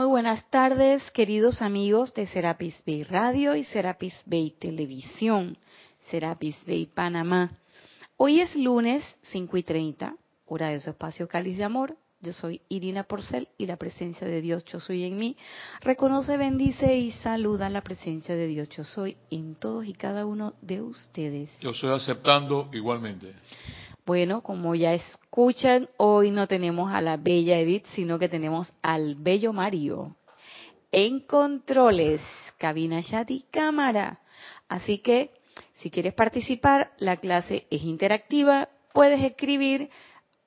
Muy buenas tardes, queridos amigos de Serapis Bay Radio y Serapis Bay Televisión, Serapis Bay Panamá. Hoy es lunes 5 y 30, hora de su espacio Cáliz de Amor. Yo soy Irina Porcel y la presencia de Dios Yo Soy en mí reconoce, bendice y saluda la presencia de Dios Yo Soy en todos y cada uno de ustedes. Yo estoy aceptando igualmente. Bueno, como ya escuchan, hoy no tenemos a la bella Edith, sino que tenemos al bello Mario. En controles, cabina chat y cámara. Así que, si quieres participar, la clase es interactiva. Puedes escribir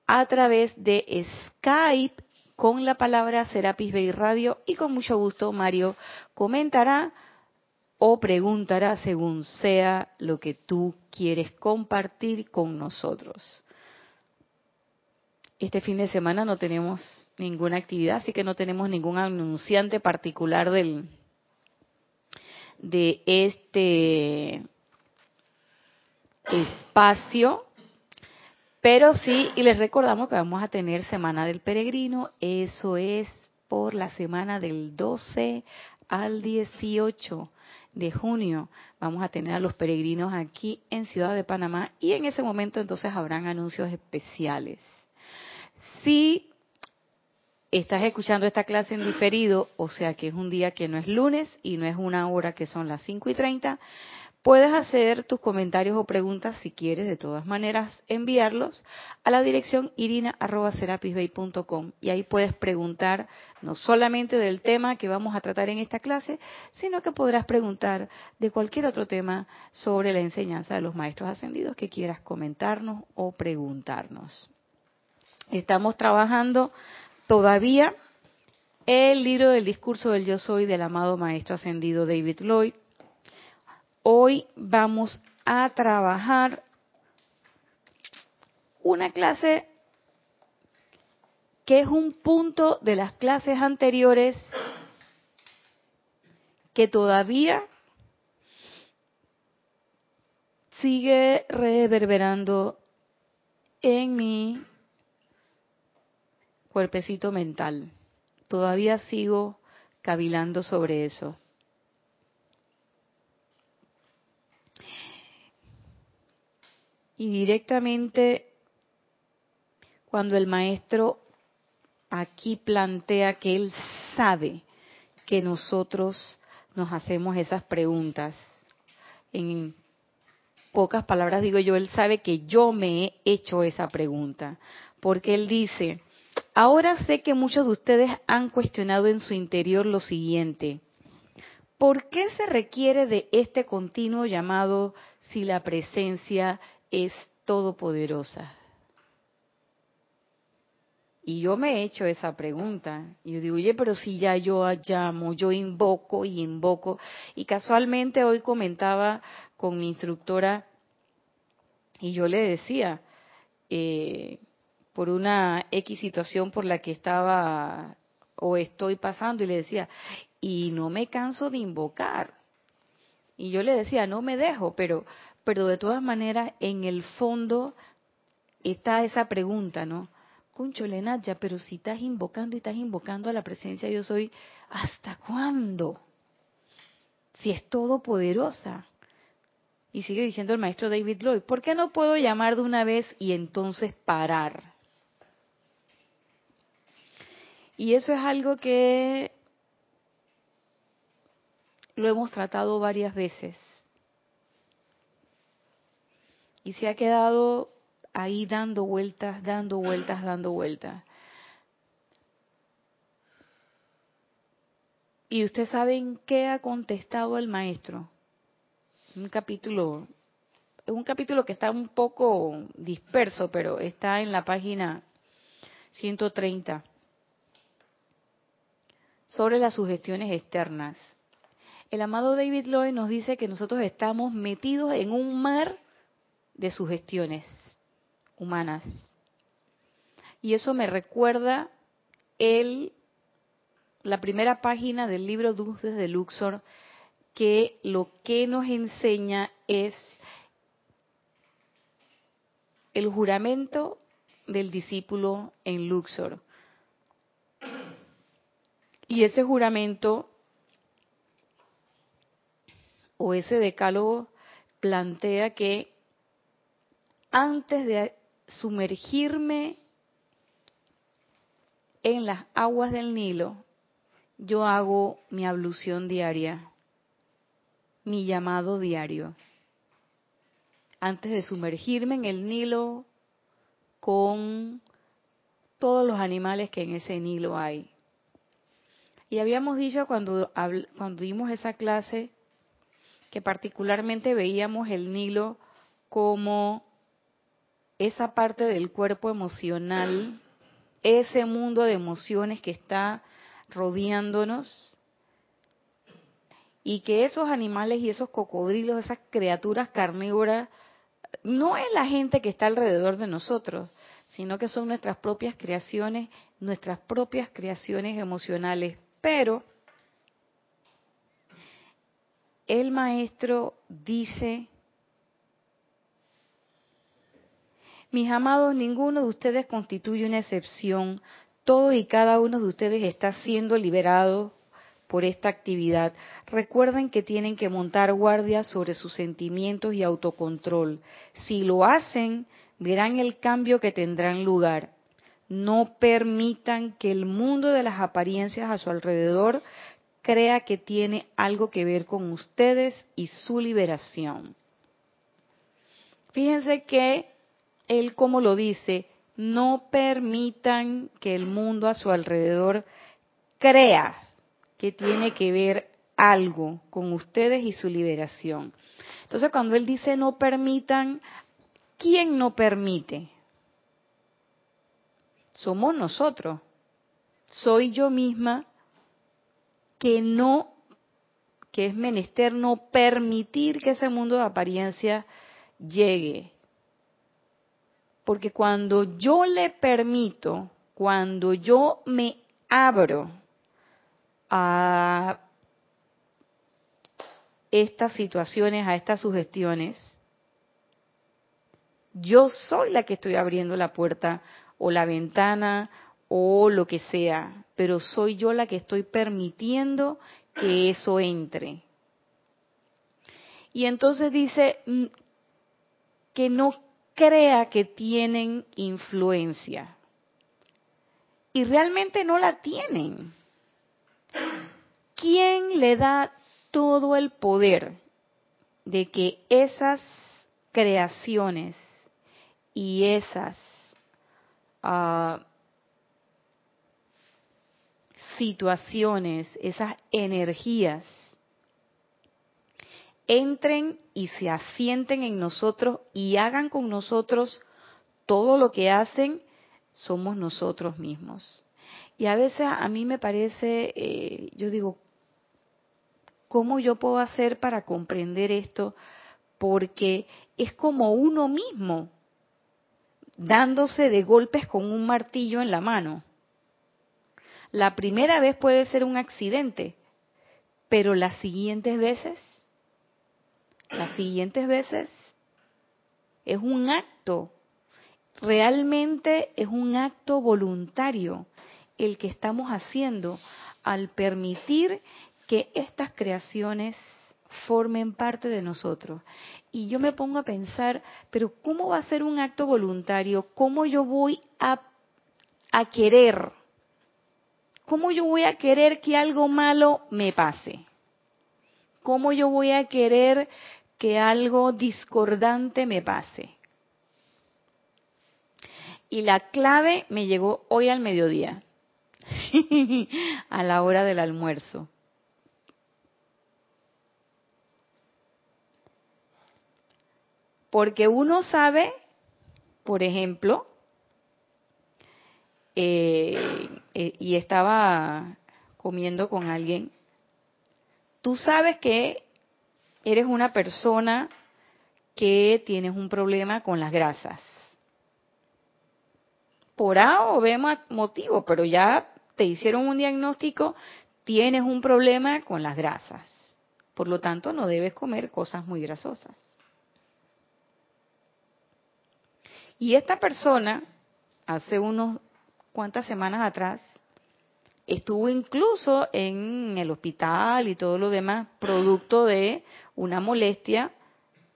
a través de Skype con la palabra Serapis Bay Radio y con mucho gusto Mario comentará o preguntará según sea lo que tú quieres compartir con nosotros. Este fin de semana no tenemos ninguna actividad, así que no tenemos ningún anunciante particular del de este espacio, pero sí, y les recordamos que vamos a tener Semana del Peregrino, eso es por la semana del 12 al 18 de junio vamos a tener a los peregrinos aquí en Ciudad de Panamá y en ese momento entonces habrán anuncios especiales. Si estás escuchando esta clase en diferido, o sea que es un día que no es lunes y no es una hora que son las 5 y 30, Puedes hacer tus comentarios o preguntas si quieres, de todas maneras, enviarlos a la dirección irina.serapisbay.com y ahí puedes preguntar no solamente del tema que vamos a tratar en esta clase, sino que podrás preguntar de cualquier otro tema sobre la enseñanza de los maestros ascendidos que quieras comentarnos o preguntarnos. Estamos trabajando todavía el libro del discurso del yo soy del amado maestro ascendido David Lloyd. Hoy vamos a trabajar una clase que es un punto de las clases anteriores que todavía sigue reverberando en mi cuerpecito mental. Todavía sigo cavilando sobre eso. Y directamente cuando el maestro aquí plantea que él sabe que nosotros nos hacemos esas preguntas, en pocas palabras digo yo, él sabe que yo me he hecho esa pregunta, porque él dice, ahora sé que muchos de ustedes han cuestionado en su interior lo siguiente, ¿por qué se requiere de este continuo llamado si la presencia es todopoderosa? Y yo me he hecho esa pregunta. Y yo digo, oye, pero si ya yo llamo, yo invoco y invoco. Y casualmente hoy comentaba con mi instructora y yo le decía, eh, por una X situación por la que estaba o estoy pasando, y le decía, y no me canso de invocar. Y yo le decía, no me dejo, pero pero de todas maneras en el fondo está esa pregunta, ¿no? Concho ya, pero si estás invocando y estás invocando a la presencia de yo soy, ¿hasta cuándo? Si es todopoderosa. Y sigue diciendo el maestro David Lloyd, ¿por qué no puedo llamar de una vez y entonces parar? Y eso es algo que lo hemos tratado varias veces y se ha quedado ahí dando vueltas, dando vueltas, dando vueltas. Y ustedes saben qué ha contestado el maestro. Un capítulo, es un capítulo que está un poco disperso, pero está en la página 130 sobre las sugestiones externas. El amado David Lloyd nos dice que nosotros estamos metidos en un mar de sugestiones humanas. Y eso me recuerda el, la primera página del libro Dulces de Luxor, que lo que nos enseña es el juramento del discípulo en Luxor. Y ese juramento o ese decálogo plantea que antes de sumergirme en las aguas del Nilo, yo hago mi ablución diaria, mi llamado diario. Antes de sumergirme en el Nilo con todos los animales que en ese Nilo hay. Y habíamos dicho cuando, cuando dimos esa clase que particularmente veíamos el Nilo como esa parte del cuerpo emocional, ese mundo de emociones que está rodeándonos y que esos animales y esos cocodrilos, esas criaturas carnívoras, no es la gente que está alrededor de nosotros, sino que son nuestras propias creaciones, nuestras propias creaciones emocionales. Pero el maestro dice, mis amados, ninguno de ustedes constituye una excepción, todo y cada uno de ustedes está siendo liberado por esta actividad. Recuerden que tienen que montar guardia sobre sus sentimientos y autocontrol. Si lo hacen, verán el cambio que tendrán lugar. No permitan que el mundo de las apariencias a su alrededor crea que tiene algo que ver con ustedes y su liberación. Fíjense que él, como lo dice, no permitan que el mundo a su alrededor crea que tiene que ver algo con ustedes y su liberación. Entonces, cuando él dice no permitan, ¿quién no permite? Somos nosotros. Soy yo misma que no, que es menester no permitir que ese mundo de apariencia llegue. Porque cuando yo le permito, cuando yo me abro a estas situaciones, a estas sugestiones, yo soy la que estoy abriendo la puerta o la ventana o lo que sea, pero soy yo la que estoy permitiendo que eso entre. Y entonces dice mm, que no crea que tienen influencia. Y realmente no la tienen. ¿Quién le da todo el poder de que esas creaciones y esas uh, situaciones, esas energías, entren y se asienten en nosotros y hagan con nosotros todo lo que hacen, somos nosotros mismos. Y a veces a mí me parece, eh, yo digo, ¿cómo yo puedo hacer para comprender esto? Porque es como uno mismo dándose de golpes con un martillo en la mano. La primera vez puede ser un accidente, pero las siguientes veces, las siguientes veces es un acto, realmente es un acto voluntario el que estamos haciendo al permitir que estas creaciones formen parte de nosotros. Y yo me pongo a pensar, pero ¿cómo va a ser un acto voluntario? ¿Cómo yo voy a, a querer ¿cómo yo voy a querer que algo malo me pase? ¿Cómo yo voy a querer que algo discordante me pase? Y la clave me llegó hoy al mediodía, a la hora del almuerzo. Porque uno sabe, por ejemplo, eh, eh, y estaba comiendo con alguien, tú sabes que eres una persona que tienes un problema con las grasas. Por A o B motivo, pero ya te hicieron un diagnóstico, tienes un problema con las grasas. Por lo tanto, no debes comer cosas muy grasosas. Y esta persona, hace unos cuantas semanas atrás, estuvo incluso en el hospital y todo lo demás, producto de una molestia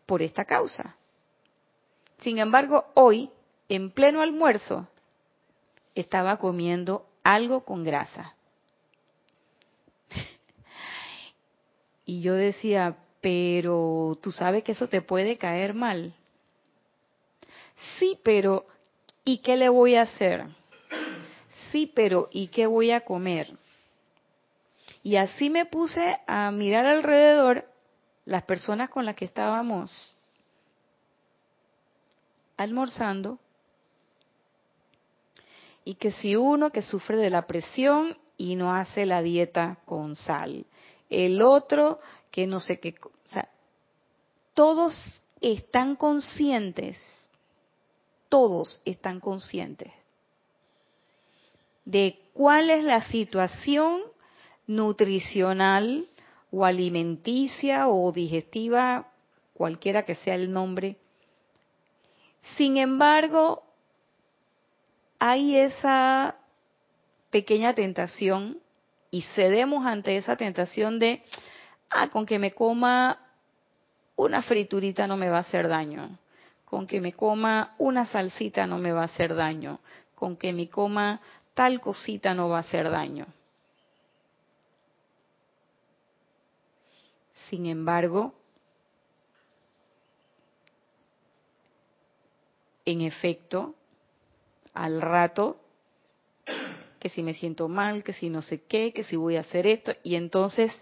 por esta causa. Sin embargo, hoy, en pleno almuerzo, estaba comiendo algo con grasa. Y yo decía, pero tú sabes que eso te puede caer mal. Sí, pero ¿y qué le voy a hacer? Sí, pero ¿y qué voy a comer? Y así me puse a mirar alrededor las personas con las que estábamos almorzando y que si uno que sufre de la presión y no hace la dieta con sal, el otro que no sé qué, o sea, todos están conscientes, todos están conscientes de cuál es la situación nutricional o alimenticia o digestiva, cualquiera que sea el nombre. Sin embargo, hay esa pequeña tentación y cedemos ante esa tentación de, ah, con que me coma una friturita no me va a hacer daño, con que me coma una salsita no me va a hacer daño, con que me coma tal cosita no va a hacer daño. Sin embargo, en efecto, al rato que si me siento mal, que si no sé qué, que si voy a hacer esto, y entonces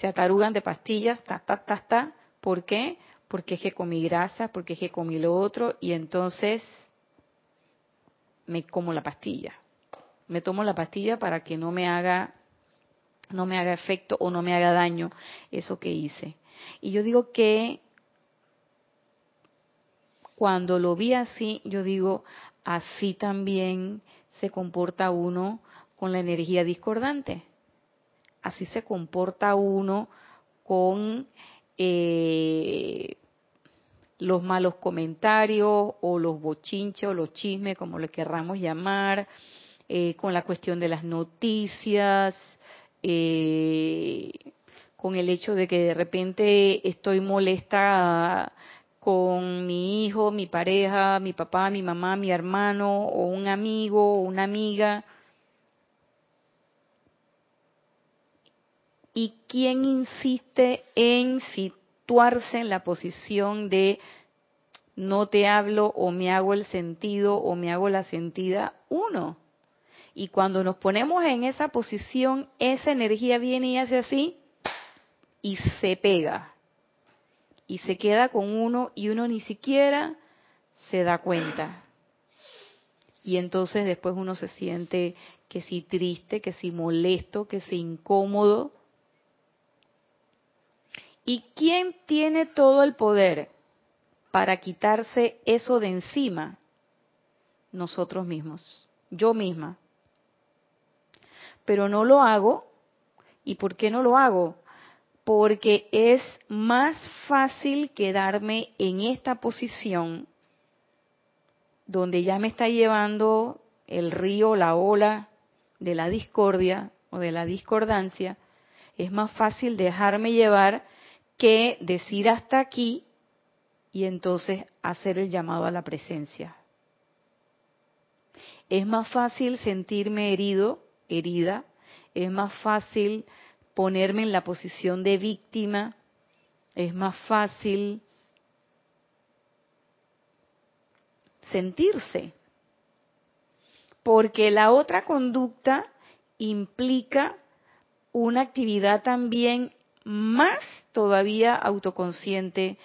se atarugan de pastillas, ta, ta, ta, ta. ¿Por qué? Porque es que comí grasa, porque es que comí lo otro, y entonces me como la pastilla. Me tomo la pastilla para que no me haga, no me haga efecto o no me haga daño eso que hice. Y yo digo que cuando lo vi así, yo digo, así también se comporta uno con la energía discordante. Así se comporta uno con eh, los malos comentarios o los bochinches o los chismes, como le querramos llamar, eh, con la cuestión de las noticias, eh, con el hecho de que de repente estoy molesta con mi hijo, mi pareja, mi papá, mi mamá, mi hermano o un amigo o una amiga. ¿Y quién insiste en en la posición de no te hablo o me hago el sentido o me hago la sentida? Uno. Y cuando nos ponemos en esa posición, esa energía viene y hace así y se pega y se queda con uno y uno ni siquiera se da cuenta. Y entonces después uno se siente que si triste, que si molesto, que si incómodo. ¿Y quién tiene todo el poder para quitarse eso de encima? Nosotros mismos, yo misma. Pero no lo hago. ¿Y por qué no lo hago? porque es más fácil quedarme en esta posición donde ya me está llevando el río, la ola de la discordia o de la discordancia, es más fácil dejarme llevar que decir hasta aquí y entonces hacer el llamado a la presencia. Es más fácil sentirme herido, herida, es más fácil ponerme en la posición de víctima, es más fácil sentirse. Porque la otra conducta implica una actividad también más todavía autoconsciente.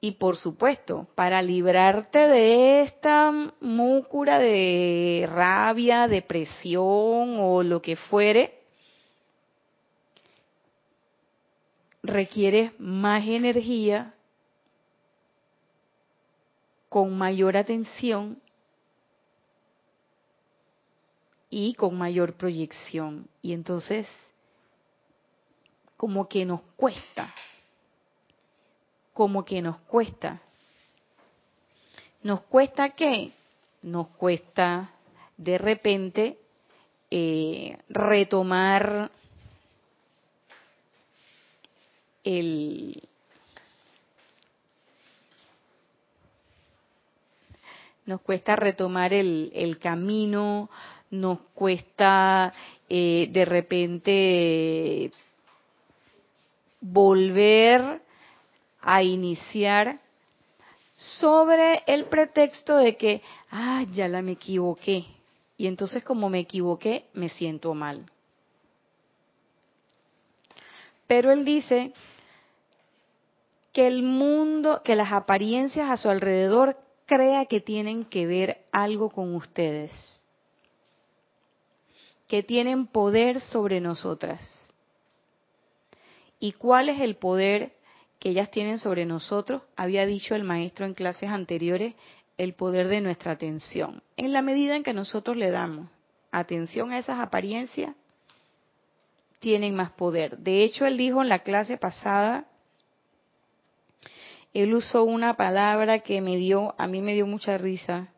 Y por supuesto, para librarte de esta múcura de rabia, depresión o lo que fuere, requiere más energía, con mayor atención y con mayor proyección. Y entonces, como que nos cuesta, como que nos cuesta. ¿Nos cuesta qué? Nos cuesta de repente eh, retomar el, nos cuesta retomar el, el camino, nos cuesta eh, de repente volver a iniciar sobre el pretexto de que, ah, ya la me equivoqué. Y entonces como me equivoqué, me siento mal. Pero él dice que el mundo, que las apariencias a su alrededor crea que tienen que ver algo con ustedes, que tienen poder sobre nosotras. ¿Y cuál es el poder que ellas tienen sobre nosotros? Había dicho el maestro en clases anteriores, el poder de nuestra atención. En la medida en que nosotros le damos atención a esas apariencias, tienen más poder. De hecho, él dijo en la clase pasada él usó una palabra que me dio, a mí me dio mucha risa,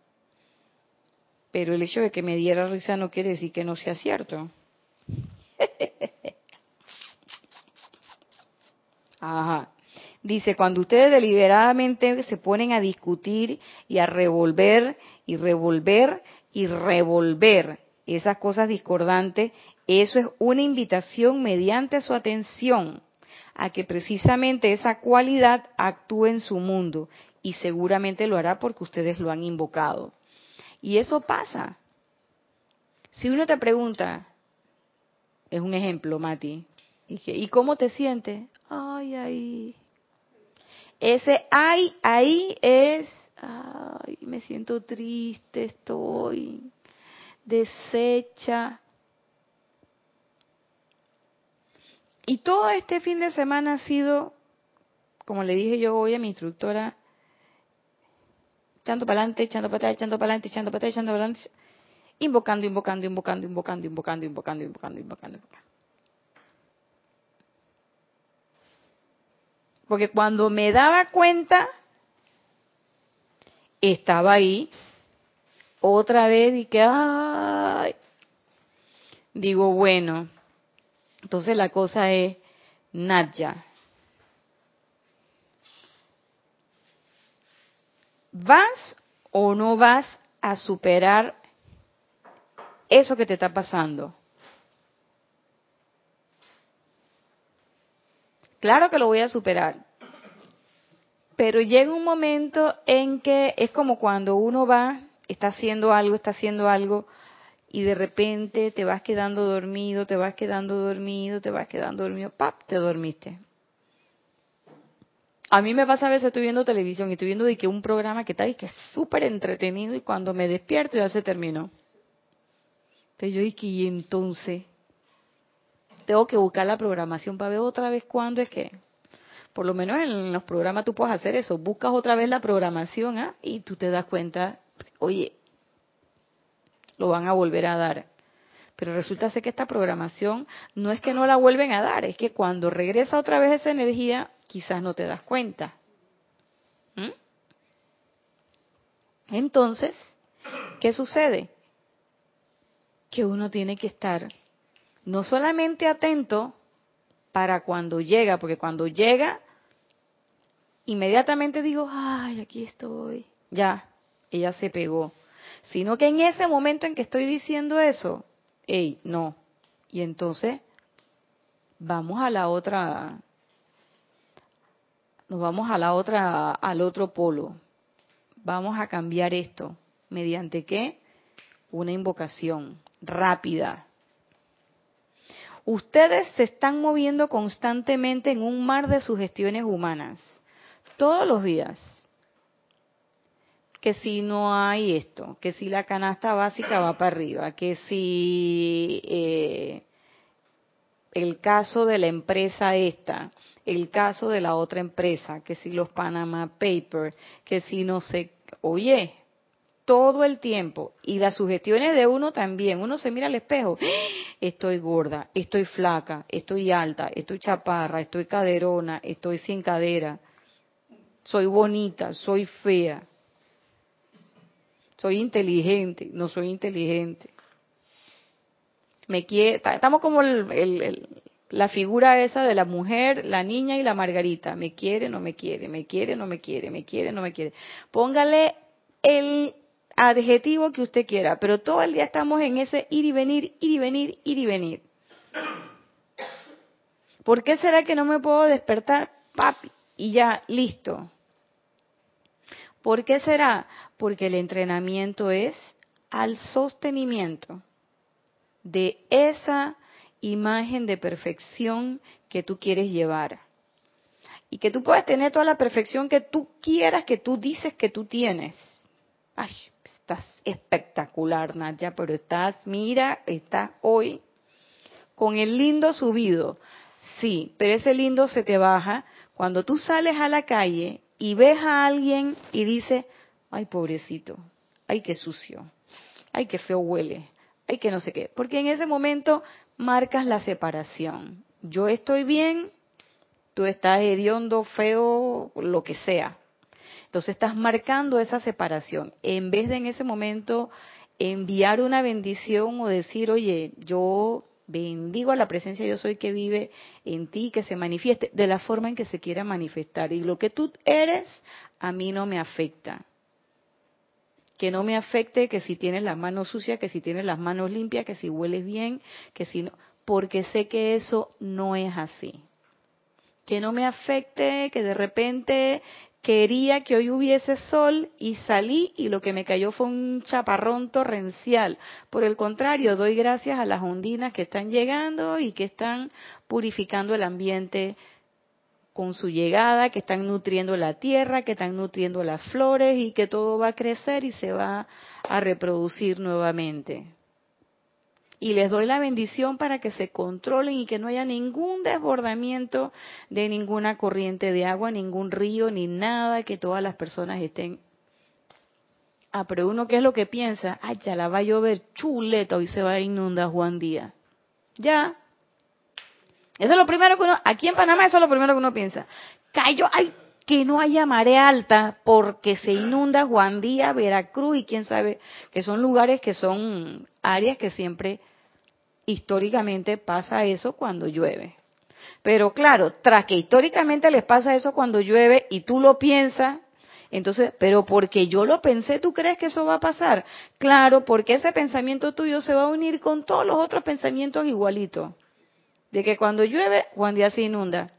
pero el hecho de que me diera risa no quiere decir que no sea cierto. Ajá. Dice, cuando ustedes deliberadamente se ponen a discutir y a revolver y revolver y revolver esas cosas discordantes, eso es una invitación mediante su atención a que precisamente esa cualidad actúe en su mundo y seguramente lo hará porque ustedes lo han invocado. Y eso pasa. Si uno te pregunta, es un ejemplo, Mati, ¿y cómo te sientes? Ay, ay. Ese ay, ahí es, ay, me siento triste, estoy deshecha, Y todo este fin de semana ha sido, como le dije yo hoy a mi instructora, echando para adelante, echando para atrás, echando para adelante, echando para atrás, echando para adelante, invocando, invocando, invocando, invocando, invocando, invocando, invocando, invocando. Porque cuando me daba cuenta, estaba ahí, otra vez y que, ay, digo, bueno, entonces la cosa es, Nadja, ¿vas o no vas a superar eso que te está pasando? Claro que lo voy a superar. Pero llega un momento en que es como cuando uno va, está haciendo algo, está haciendo algo, y de repente te vas quedando dormido, te vas quedando dormido, te vas quedando dormido, ¡pap! Te dormiste. A mí me pasa a veces, estoy viendo televisión y estoy viendo de que un programa que está ahí que es súper entretenido y cuando me despierto ya se terminó. Entonces yo dije, y entonces tengo que buscar la programación para ver otra vez cuándo es que, por lo menos en los programas tú puedes hacer eso, buscas otra vez la programación ¿ah? y tú te das cuenta, oye, lo van a volver a dar. Pero resulta ser que esta programación no es que no la vuelven a dar, es que cuando regresa otra vez esa energía, quizás no te das cuenta. ¿Mm? Entonces, ¿qué sucede? Que uno tiene que estar no solamente atento para cuando llega, porque cuando llega, inmediatamente digo, ay, aquí estoy, ya, ella se pegó sino que en ese momento en que estoy diciendo eso, hey, no. Y entonces vamos a la otra, nos vamos a la otra, al otro polo. Vamos a cambiar esto. ¿Mediante qué? Una invocación rápida. Ustedes se están moviendo constantemente en un mar de sugestiones humanas, todos los días. Que si no hay esto, que si la canasta básica va para arriba, que si eh, el caso de la empresa esta, el caso de la otra empresa, que si los Panama Papers, que si no sé, oye, todo el tiempo. Y las sugestiones de uno también. Uno se mira al espejo. Estoy gorda, estoy flaca, estoy alta, estoy chaparra, estoy caderona, estoy sin cadera. Soy bonita, soy fea soy inteligente, no soy inteligente. Me quiere, estamos como la figura esa de la mujer, la niña y la margarita. Me quiere, no me quiere, me quiere, no me quiere, me quiere, no me quiere. Póngale el adjetivo que usted quiera, pero todo el día estamos en ese ir y venir, ir y venir, ir y venir. ¿Por qué será que no me puedo despertar, papi? Y ya, listo. ¿Por qué será? Porque el entrenamiento es al sostenimiento de esa imagen de perfección que tú quieres llevar. Y que tú puedes tener toda la perfección que tú quieras, que tú dices que tú tienes. Ay, espectacular, Nadia, pero estás, mira, estás hoy con el lindo subido. Sí, pero ese lindo se te baja cuando tú sales a la calle y ves a alguien y dices, ay, pobrecito, ay, qué sucio, ay, qué feo huele, ay, que no sé qué. Porque en ese momento marcas la separación. Yo estoy bien, tú estás hediondo, feo, lo que sea. Entonces estás marcando esa separación. En vez de en ese momento enviar una bendición o decir, oye, yo bendigo a la presencia yo soy que vive en ti, que se manifieste de la forma en que se quiera manifestar. Y lo que tú eres, a mí no me afecta. Que no me afecte que si tienes las manos sucias, que si tienes las manos limpias, que si hueles bien, que si no, porque sé que eso no es así. Que no me afecte que de repente quería que hoy hubiese sol y salí y lo que me cayó fue un chaparrón torrencial. Por el contrario, doy gracias a las ondinas que están llegando y que están purificando el ambiente con su llegada, que están nutriendo la tierra, que están nutriendo las flores y que todo va a crecer y se va a reproducir nuevamente y les doy la bendición para que se controlen y que no haya ningún desbordamiento de ninguna corriente de agua, ningún río, ni nada, que todas las personas estén. Ah, pero uno, ¿qué es lo que piensa? Ay, ya la va a llover chuleta, hoy se va a inundar Juan Díaz. Ya. Eso es lo primero que uno, aquí en Panamá eso es lo primero que uno piensa. Cayó, ay, que no haya marea alta porque se inunda Juan Díaz, Veracruz y quién sabe, que son lugares que son áreas que siempre históricamente pasa eso cuando llueve. Pero claro, tras que históricamente les pasa eso cuando llueve y tú lo piensas, entonces, pero porque yo lo pensé, ¿tú crees que eso va a pasar? Claro, porque ese pensamiento tuyo se va a unir con todos los otros pensamientos igualitos. De que cuando llueve, Juan Díaz se inunda.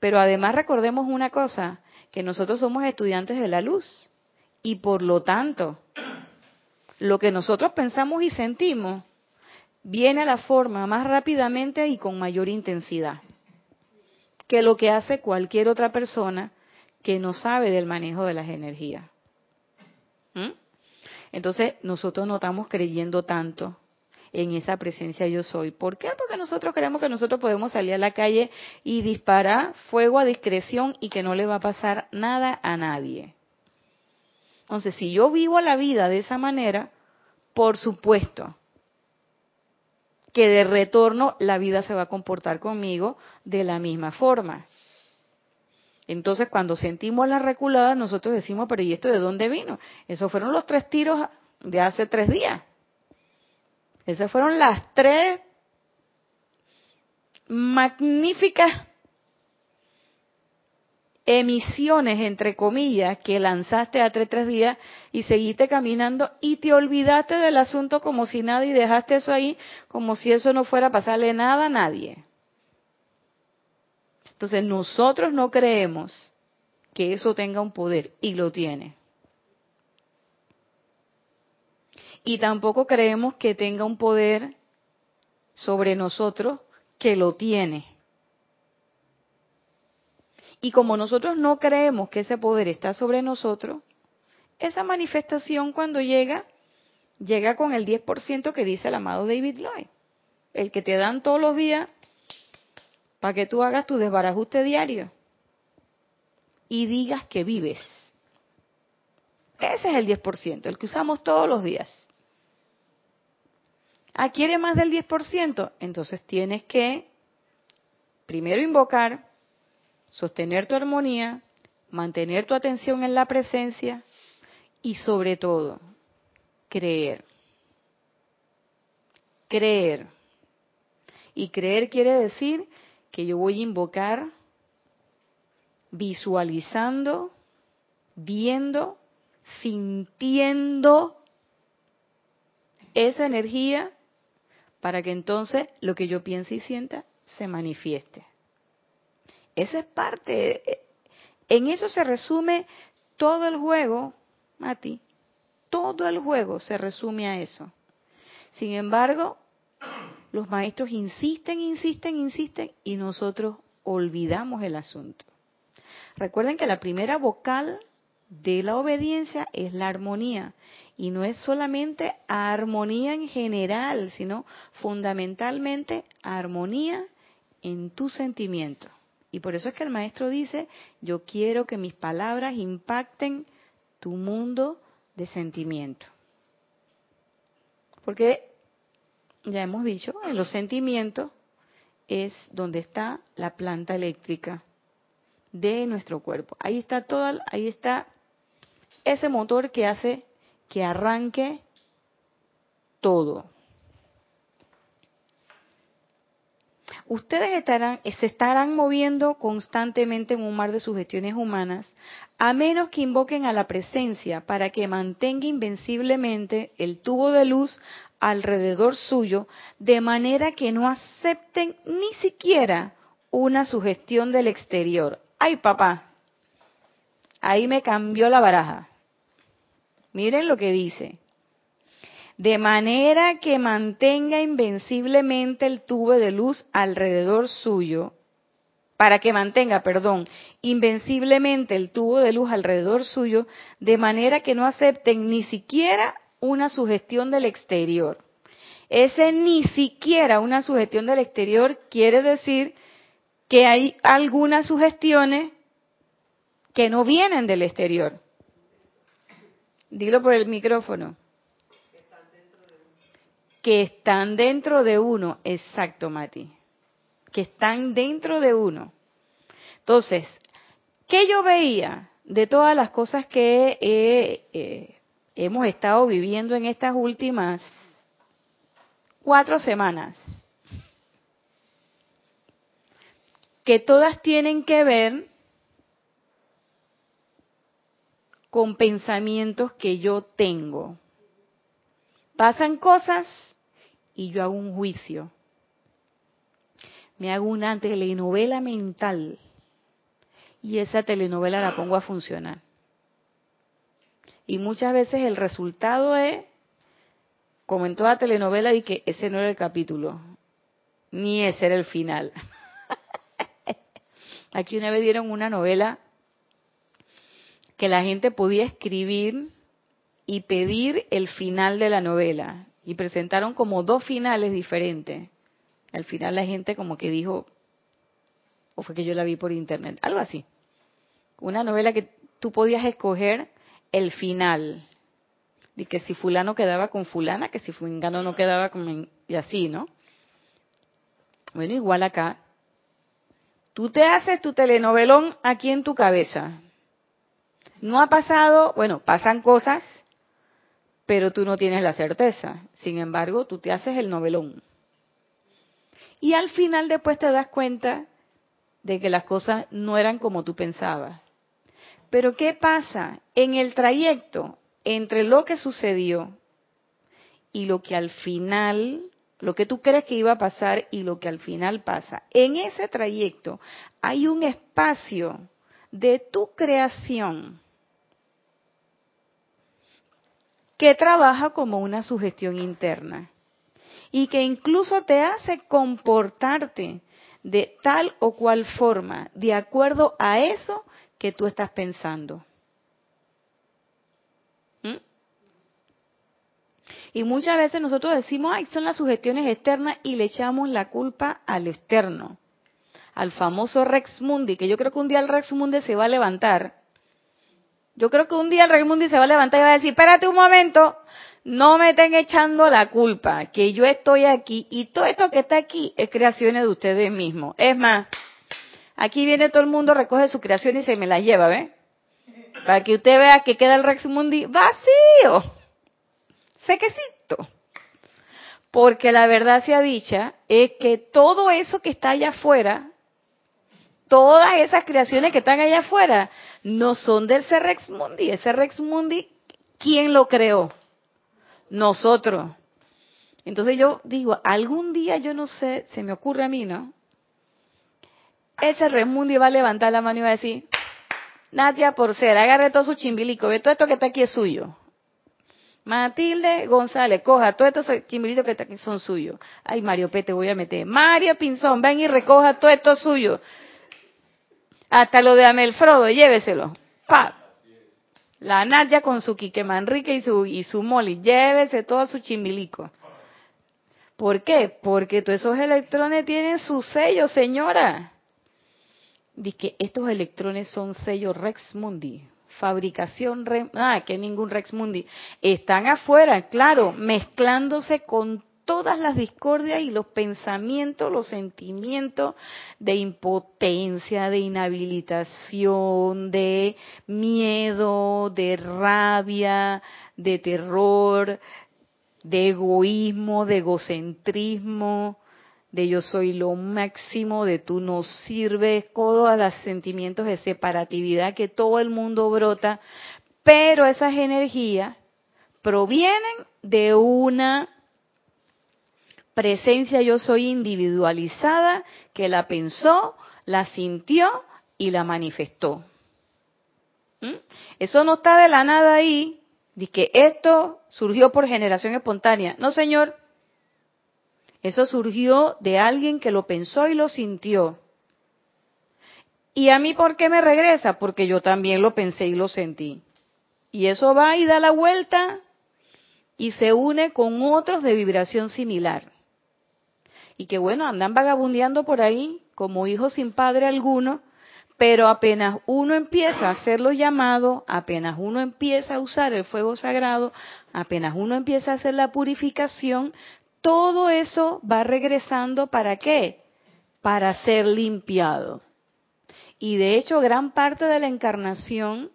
Pero además recordemos una cosa, que nosotros somos estudiantes de la luz. Y por lo tanto, lo que nosotros pensamos y sentimos viene a la forma más rápidamente y con mayor intensidad que lo que hace cualquier otra persona que no sabe del manejo de las energías. ¿Mm? Entonces, nosotros no estamos creyendo tanto en esa presencia yo soy. ¿Por qué? Porque nosotros creemos que nosotros podemos salir a la calle y disparar fuego a discreción y que no le va a pasar nada a nadie. Entonces, si yo vivo la vida de esa manera, por supuesto que de retorno la vida se va a comportar conmigo de la misma forma. Entonces, cuando sentimos la reculada, nosotros decimos, pero ¿y esto de dónde vino? Esos fueron los tres tiros de hace tres días. Esas fueron las tres magníficas emisiones, entre comillas, que lanzaste hace tres días y seguiste caminando y te olvidaste del asunto como si nada y dejaste eso ahí como si eso no fuera a pasarle nada a nadie. Entonces nosotros no creemos que eso tenga un poder y lo tiene. Y tampoco creemos que tenga un poder sobre nosotros que lo tiene. Y como nosotros no creemos que ese poder está sobre nosotros, esa manifestación cuando llega, llega con el 10% que dice el amado David Lloyd. El que te dan todos los días para que tú hagas tu desbarajuste diario y digas que vives. Ese es el 10%, el que usamos todos los días. ¿Ah, quiere más del 10%? Entonces tienes que primero invocar, sostener tu armonía, mantener tu atención en la presencia y sobre todo, creer. Creer. Y creer quiere decir que yo voy a invocar visualizando, viendo, sintiendo esa energía para que entonces lo que yo piense y sienta se manifieste. Esa es parte, en eso se resume todo el juego, Mati, todo el juego se resume a eso. Sin embargo, los maestros insisten, insisten, insisten y nosotros olvidamos el asunto. Recuerden que la primera vocal de la obediencia es la armonía. Y no es solamente armonía en general, sino fundamentalmente armonía en tu sentimiento. Y por eso es que el maestro dice, yo quiero que mis palabras impacten tu mundo de sentimiento. Porque ya hemos dicho, en los sentimientos es donde está la planta eléctrica de nuestro cuerpo. Ahí está todo, ahí está ese motor que hace que arranque todo. Ustedes estarán, se estarán moviendo constantemente en un mar de sugestiones humanas, a menos que invoquen a la presencia para que mantenga invenciblemente el tubo de luz alrededor suyo, de manera que no acepten ni siquiera una sugestión del exterior. ¡Ay, papá! Ahí me cambió la baraja. Miren lo que dice. De manera que mantenga invenciblemente el tubo de luz alrededor suyo, para que mantenga, perdón, invenciblemente el tubo de luz alrededor suyo, de manera que no acepten ni siquiera una sugestión del exterior. Ese ni siquiera una sugestión del exterior quiere decir que hay algunas sugestiones que no vienen del exterior. Dilo por el micrófono. Que están dentro de uno. Exacto, Mati. Que están dentro de uno. Entonces, ¿qué yo veía de todas las cosas que eh, hemos estado viviendo en estas últimas cuatro semanas? Que todas tienen que ver con pensamientos que yo tengo. Pasan cosas y yo hago un juicio. Me hago una telenovela mental y esa telenovela la pongo a funcionar. Y muchas veces el resultado es, como en toda telenovela, y que ese no era el capítulo, ni ese era el final. Aquí una vez dieron una novela que la gente podía escribir y pedir el final de la novela. Y presentaron como dos finales diferentes. Al final la gente como que dijo, o fue que yo la vi por internet, algo así. Una novela que tú podías escoger el final. Y que si fulano quedaba con fulana, que si fulano no quedaba con... Y así, ¿no? Bueno, igual acá. Tú te haces tu telenovelón aquí en tu cabeza. No ha pasado, bueno, pasan cosas, pero tú no tienes la certeza. Sin embargo, tú te haces el novelón. Y al final después te das cuenta de que las cosas no eran como tú pensabas. Pero ¿qué pasa? En el trayecto entre lo que sucedió y lo que al final, lo que tú crees que iba a pasar y lo que al final pasa, en ese trayecto hay un espacio de tu creación que trabaja como una sugestión interna y que incluso te hace comportarte de tal o cual forma, de acuerdo a eso que tú estás pensando. ¿Mm? Y muchas veces nosotros decimos, ay, son las sugestiones externas y le echamos la culpa al externo, al famoso Rex Mundi, que yo creo que un día el Rex Mundi se va a levantar yo creo que un día el Rey Mundi se va a levantar y va a decir, espérate un momento, no me estén echando la culpa, que yo estoy aquí y todo esto que está aquí es creaciones de ustedes mismos. Es más, aquí viene todo el mundo, recoge su creación y se me la lleva, ¿ve? Para que usted vea que queda el Rex Mundi vacío, sequecito. Porque la verdad sea dicha es que todo eso que está allá afuera, todas esas creaciones que están allá afuera, no son del Rex Mundi. Ese Rex Mundi, ¿quién lo creó? Nosotros. Entonces yo digo, algún día yo no sé, se me ocurre a mí, ¿no? Ese Rex Mundi va a levantar la mano y va a decir, Nadia por ser, agarre todo su chimbilico, ve todo esto que está aquí es suyo. Matilde González, coja todos estos chimbilitos que están aquí son suyos. Ay, Mario P, te voy a meter. Mario Pinzón, ven y recoja todo esto suyo. Hasta lo de Amel Frodo, lléveselo. Pa. La Nadia con su Quique Manrique y su, y su Molly, llévese todo su chimbilico. ¿Por qué? Porque todos esos electrones tienen su sello, señora. Dice que estos electrones son sello Rex Mundi. Fabricación, ah, que ningún Rex Mundi. Están afuera, claro, mezclándose con todas las discordias y los pensamientos, los sentimientos de impotencia, de inhabilitación, de miedo, de rabia, de terror, de egoísmo, de egocentrismo, de yo soy lo máximo, de tú no sirves, todos los sentimientos de separatividad que todo el mundo brota, pero esas energías provienen de una presencia yo soy individualizada que la pensó, la sintió y la manifestó. ¿Mm? Eso no está de la nada ahí, de que esto surgió por generación espontánea. No, señor. Eso surgió de alguien que lo pensó y lo sintió. ¿Y a mí por qué me regresa? Porque yo también lo pensé y lo sentí. Y eso va y da la vuelta y se une con otros de vibración similar y que bueno, andan vagabundeando por ahí como hijos sin padre alguno, pero apenas uno empieza a hacerlo llamado, apenas uno empieza a usar el fuego sagrado, apenas uno empieza a hacer la purificación, todo eso va regresando para qué? Para ser limpiado. Y de hecho, gran parte de la encarnación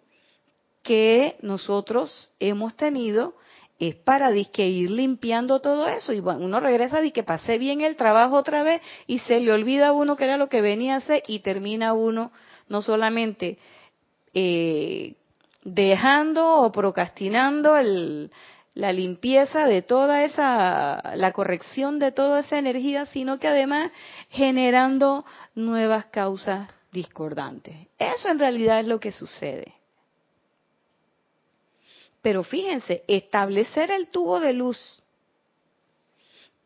que nosotros hemos tenido es para disque ir limpiando todo eso y uno regresa y que pasé bien el trabajo otra vez y se le olvida a uno que era lo que venía a hacer y termina uno no solamente eh, dejando o procrastinando el, la limpieza de toda esa, la corrección de toda esa energía, sino que además generando nuevas causas discordantes. Eso en realidad es lo que sucede. Pero fíjense, establecer el tubo de luz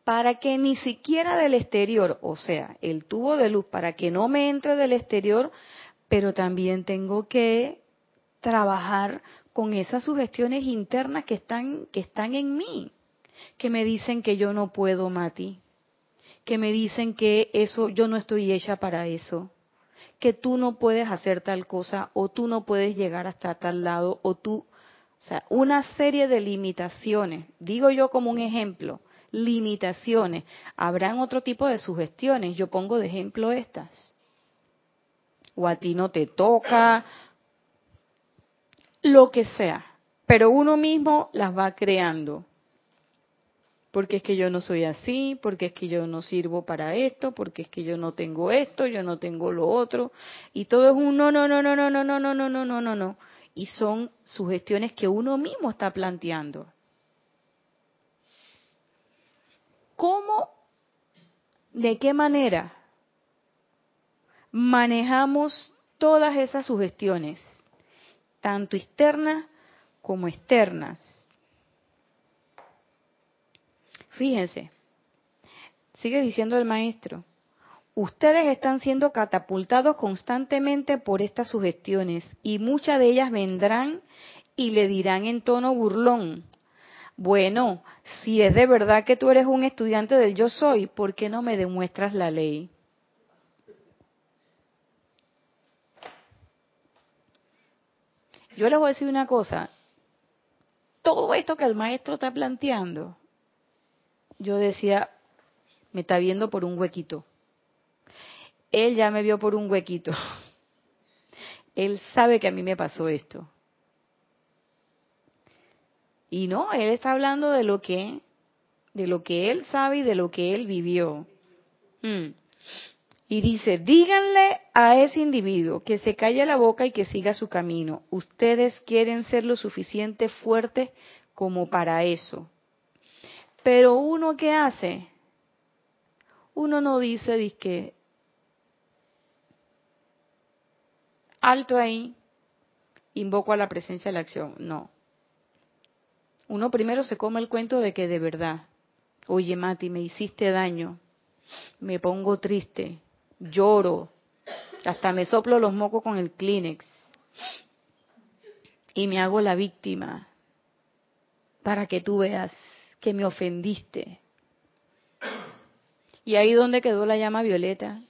para que ni siquiera del exterior, o sea, el tubo de luz para que no me entre del exterior, pero también tengo que trabajar con esas sugestiones internas que están que están en mí, que me dicen que yo no puedo, Mati, que me dicen que eso yo no estoy hecha para eso, que tú no puedes hacer tal cosa o tú no puedes llegar hasta tal lado o tú o sea, una serie de limitaciones, digo yo como un ejemplo, limitaciones. Habrán otro tipo de sugestiones, yo pongo de ejemplo estas. O a ti no te toca, lo que sea. Pero uno mismo las va creando. Porque es que yo no soy así, porque es que yo no sirvo para esto, porque es que yo no tengo esto, yo no tengo lo otro. Y todo es un no, no, no, no, no, no, no, no, no, no, no, no, no y son sugestiones que uno mismo está planteando. ¿Cómo, de qué manera manejamos todas esas sugestiones, tanto externas como externas? Fíjense, sigue diciendo el maestro, Ustedes están siendo catapultados constantemente por estas sugestiones y muchas de ellas vendrán y le dirán en tono burlón, bueno, si es de verdad que tú eres un estudiante del yo soy, ¿por qué no me demuestras la ley? Yo les voy a decir una cosa, todo esto que el maestro está planteando, yo decía, me está viendo por un huequito él ya me vio por un huequito. Él sabe que a mí me pasó esto. Y no, él está hablando de lo que de lo que él sabe y de lo que él vivió. Mm. Y dice, díganle a ese individuo que se calle la boca y que siga su camino. Ustedes quieren ser lo suficiente fuertes como para eso. Pero uno qué hace? Uno no dice, que alto ahí, invoco a la presencia de la acción. No. Uno primero se come el cuento de que de verdad, oye Mati, me hiciste daño, me pongo triste, lloro, hasta me soplo los mocos con el Kleenex y me hago la víctima para que tú veas que me ofendiste. Y ahí donde quedó la llama violeta,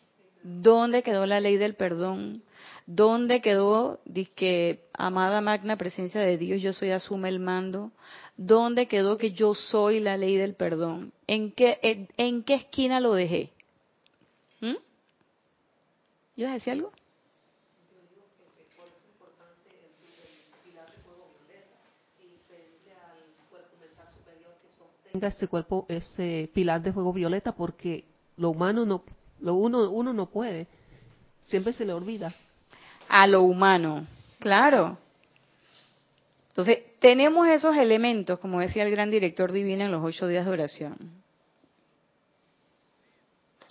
dónde quedó la ley del perdón, dónde quedó, que amada magna presencia de Dios, yo soy, asume el mando, dónde quedó que yo soy la ley del perdón, en qué, en qué esquina lo dejé. ¿Ibas a decir algo? tenga este cuerpo, ese pilar de fuego violeta, porque lo humano no, lo uno, uno no puede, siempre se le olvida. A lo humano, claro. Entonces, tenemos esos elementos, como decía el gran director divino en los ocho días de oración.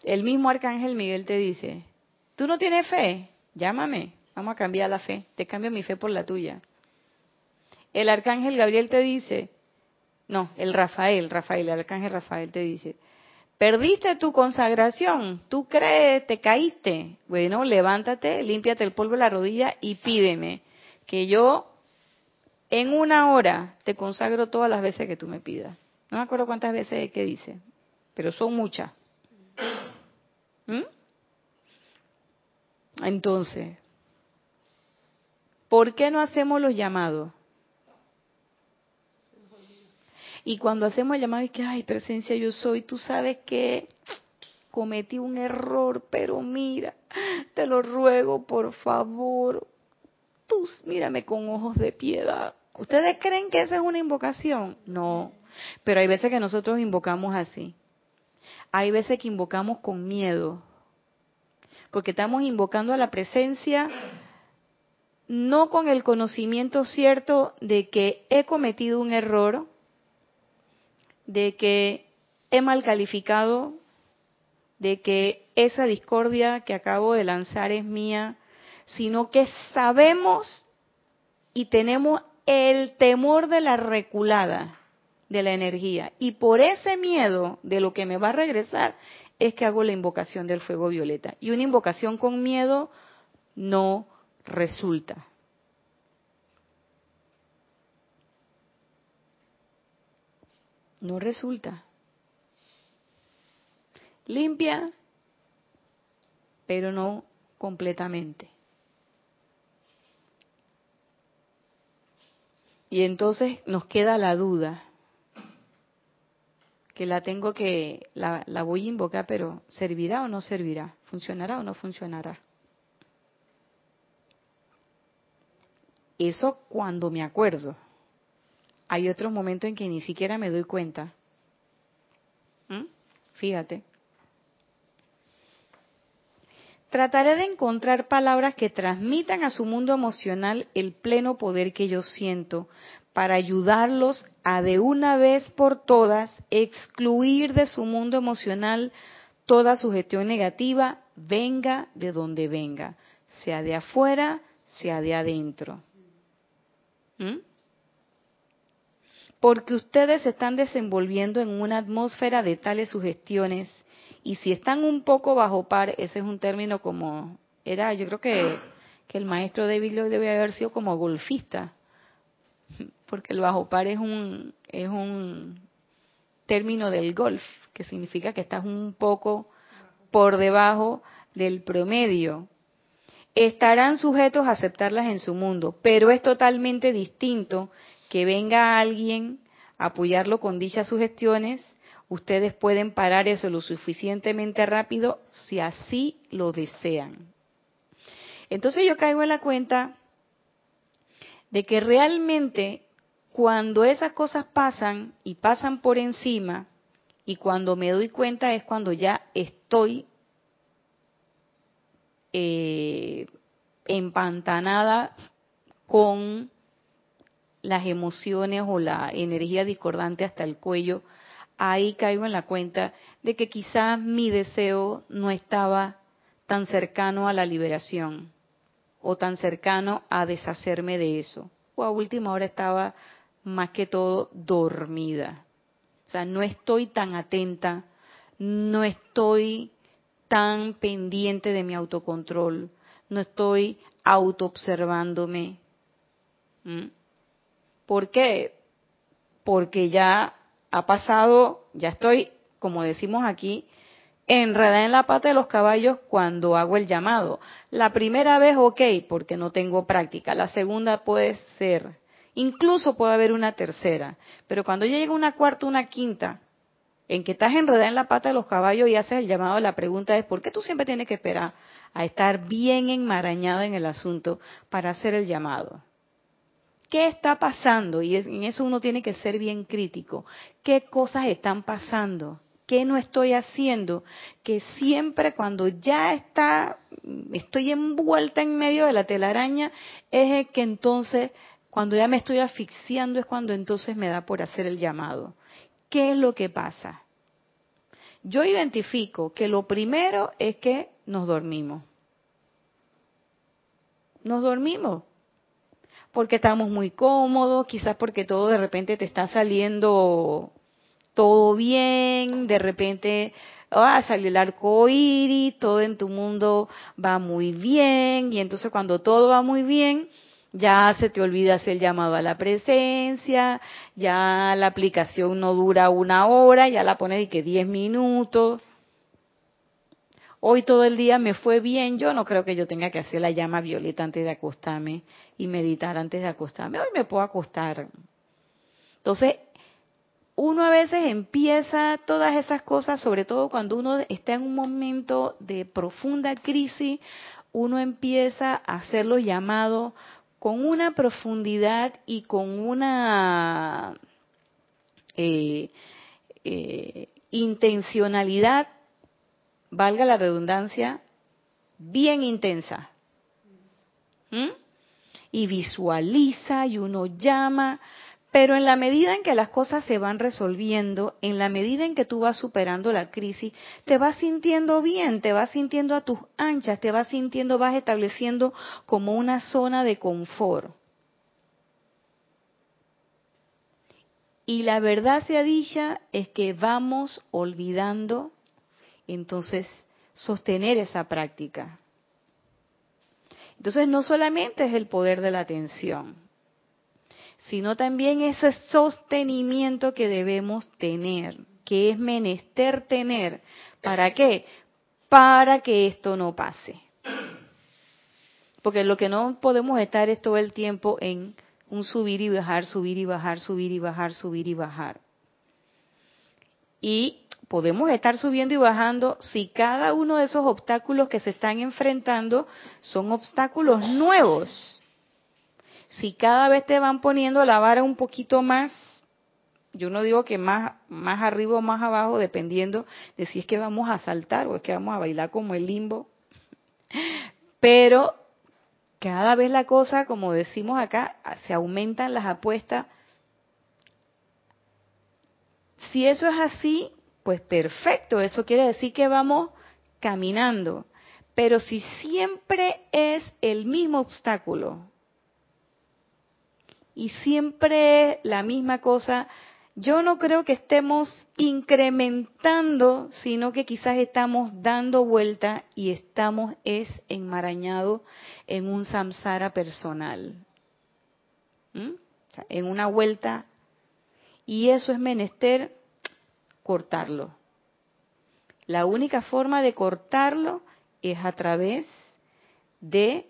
El mismo arcángel Miguel te dice, ¿Tú no tienes fe? Llámame. Vamos a cambiar la fe. Te cambio mi fe por la tuya. El arcángel Gabriel te dice, no, el Rafael, Rafael, el arcángel Rafael te dice, perdiste tu consagración, tú crees, te caíste. Bueno, levántate, límpiate el polvo de la rodilla y pídeme que yo en una hora te consagro todas las veces que tú me pidas. No me acuerdo cuántas veces que dice, pero son muchas. ¿Mm? Entonces, ¿por qué no hacemos los llamados? Y cuando hacemos el llamado es que, ay, presencia yo soy, tú sabes que cometí un error, pero mira, te lo ruego, por favor, tú mírame con ojos de piedad. ¿Ustedes creen que esa es una invocación? No, pero hay veces que nosotros invocamos así. Hay veces que invocamos con miedo, porque estamos invocando a la presencia no con el conocimiento cierto de que he cometido un error, de que he mal calificado, de que esa discordia que acabo de lanzar es mía, sino que sabemos y tenemos el temor de la reculada de la energía. Y por ese miedo de lo que me va a regresar, es que hago la invocación del fuego violeta. Y una invocación con miedo no resulta. No resulta. Limpia, pero no completamente. Y entonces nos queda la duda que la tengo que, la, voy a invocar, pero ¿servirá o no servirá? ¿Funcionará o no funcionará? Eso cuando me acuerdo. Hay otros momentos en que ni siquiera me doy cuenta. ¿Mm? Fíjate. Trataré de encontrar palabras que transmitan a su mundo emocional el pleno poder que yo siento para ayudarlos a de una vez por todas excluir de su mundo emocional toda sugestión negativa, venga de donde venga, sea de afuera, sea de adentro. ¿Mm? Porque ustedes se están desenvolviendo en una atmósfera de tales sugestiones y si están un poco bajo par, ese es un término como era, yo creo que, que el maestro David Lloyd debe haber sido como golfista, porque el bajo par es un, es un término del golf, que significa que estás un poco por debajo del promedio. Estarán sujetos a aceptarlas en su mundo, pero es totalmente distinto que venga alguien a apoyarlo con dichas sugestiones. Ustedes pueden parar eso lo suficientemente rápido si así lo desean. Entonces yo caigo en la cuenta de que realmente cuando esas cosas pasan y pasan por encima Y cuando me doy cuenta es cuando ya estoy eh, empantanada con las emociones o la energía discordante hasta el cuello, ahí caigo en la cuenta de que quizás mi deseo no estaba tan cercano a la liberación o tan cercano a deshacerme de eso. O a última hora estaba más que todo dormida. O sea, no estoy tan atenta, no estoy tan pendiente de mi autocontrol, no estoy autoobservándome. ¿Mm? ¿Por qué? Porque ya ha pasado, ya estoy, como decimos aquí, enredada en la pata de los caballos cuando hago el llamado. La primera vez, ok, porque no tengo práctica. La segunda puede ser. Incluso puede haber una tercera. Pero cuando ya llega una cuarta, una quinta, en que estás enredada en la pata de los caballos y haces el llamado, la pregunta es, ¿por qué tú siempre tienes que esperar a estar bien enmarañada en el asunto para hacer el llamado? ¿Qué está pasando? Y en eso uno tiene que ser bien crítico. ¿Qué cosas están pasando? ¿Qué no estoy haciendo? Que siempre cuando ya está, estoy envuelta en medio de la telaraña, es que entonces, cuando ya me estoy asfixiando, es cuando entonces me da por hacer el llamado. ¿Qué es lo que pasa? Yo identifico que lo primero es que nos dormimos. Nos dormimos porque estamos muy cómodos, quizás porque todo de repente te está saliendo todo bien, de repente ah, sale el arco iris, todo en tu mundo va muy bien, y entonces cuando todo va muy bien, ya se te olvida hacer el llamado a la presencia, ya la aplicación no dura una hora, ya la pones y que 10 minutos. Hoy todo el día me fue bien, yo no creo que yo tenga que hacer la llama violeta antes de acostarme y meditar antes de acostarme. Hoy me puedo acostar. Entonces, uno a veces empieza todas esas cosas, sobre todo cuando uno está en un momento de profunda crisis, uno empieza a hacer los llamados con una profundidad y con una eh, eh, intencionalidad valga la redundancia, bien intensa. ¿Mm? Y visualiza y uno llama, pero en la medida en que las cosas se van resolviendo, en la medida en que tú vas superando la crisis, te vas sintiendo bien, te vas sintiendo a tus anchas, te vas sintiendo, vas estableciendo como una zona de confort. Y la verdad sea dicha es que vamos olvidando entonces sostener esa práctica. Entonces no solamente es el poder de la atención, sino también ese sostenimiento que debemos tener, que es menester tener. ¿Para qué? Para que esto no pase. Porque lo que no podemos estar es todo el tiempo en un subir y bajar, subir y bajar, subir y bajar, subir y bajar. Y podemos estar subiendo y bajando si cada uno de esos obstáculos que se están enfrentando son obstáculos nuevos. Si cada vez te van poniendo la vara un poquito más, yo no digo que más, más arriba o más abajo, dependiendo de si es que vamos a saltar o es que vamos a bailar como el limbo, pero cada vez la cosa, como decimos acá, se aumentan las apuestas. Si eso es así, pues perfecto, eso quiere decir que vamos caminando. Pero si siempre es el mismo obstáculo y siempre es la misma cosa, yo no creo que estemos incrementando, sino que quizás estamos dando vuelta y estamos es enmarañados en un samsara personal. ¿Mm? en una vuelta. Y eso es menester cortarlo. La única forma de cortarlo es a través de,